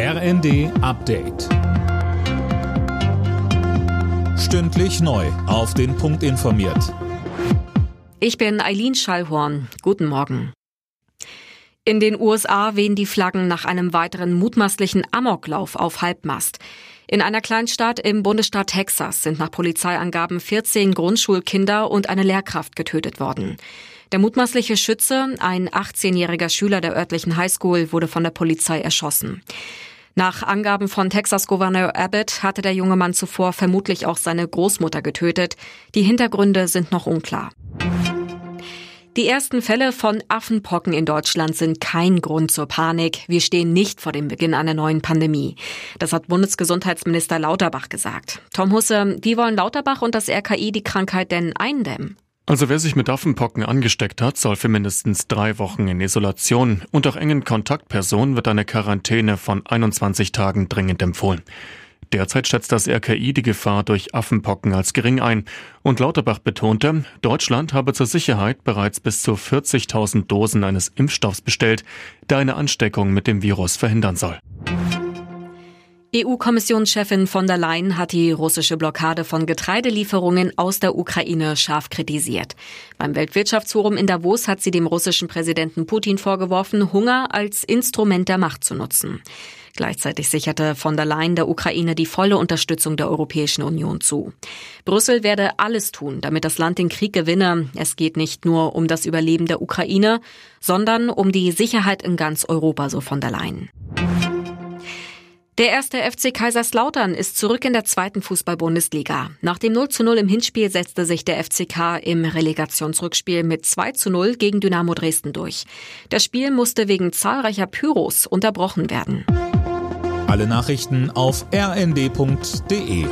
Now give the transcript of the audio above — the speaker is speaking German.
RND Update. Stündlich neu. Auf den Punkt informiert. Ich bin Eileen Schallhorn. Guten Morgen. In den USA wehen die Flaggen nach einem weiteren mutmaßlichen Amoklauf auf Halbmast. In einer Kleinstadt im Bundesstaat Texas sind nach Polizeiangaben 14 Grundschulkinder und eine Lehrkraft getötet worden. Der mutmaßliche Schütze, ein 18-jähriger Schüler der örtlichen Highschool, wurde von der Polizei erschossen. Nach Angaben von Texas-Gouverneur Abbott hatte der junge Mann zuvor vermutlich auch seine Großmutter getötet. Die Hintergründe sind noch unklar. Die ersten Fälle von Affenpocken in Deutschland sind kein Grund zur Panik. Wir stehen nicht vor dem Beginn einer neuen Pandemie. Das hat Bundesgesundheitsminister Lauterbach gesagt. Tom Husse, wie wollen Lauterbach und das RKI die Krankheit denn eindämmen? Also wer sich mit Affenpocken angesteckt hat, soll für mindestens drei Wochen in Isolation und auch engen Kontaktpersonen wird eine Quarantäne von 21 Tagen dringend empfohlen. Derzeit schätzt das RKI die Gefahr durch Affenpocken als gering ein. Und Lauterbach betonte, Deutschland habe zur Sicherheit bereits bis zu 40.000 Dosen eines Impfstoffs bestellt, der eine Ansteckung mit dem Virus verhindern soll. EU-Kommissionschefin von der Leyen hat die russische Blockade von Getreidelieferungen aus der Ukraine scharf kritisiert. Beim Weltwirtschaftsforum in Davos hat sie dem russischen Präsidenten Putin vorgeworfen, Hunger als Instrument der Macht zu nutzen. Gleichzeitig sicherte von der Leyen der Ukraine die volle Unterstützung der Europäischen Union zu. Brüssel werde alles tun, damit das Land den Krieg gewinne. Es geht nicht nur um das Überleben der Ukraine, sondern um die Sicherheit in ganz Europa, so von der Leyen. Der erste FC Kaiserslautern ist zurück in der zweiten Fußball-Bundesliga. Nach dem 0 zu 0 im Hinspiel setzte sich der FCK im Relegationsrückspiel mit 2 zu 0 gegen Dynamo Dresden durch. Das Spiel musste wegen zahlreicher Pyros unterbrochen werden. Alle Nachrichten auf rnd.de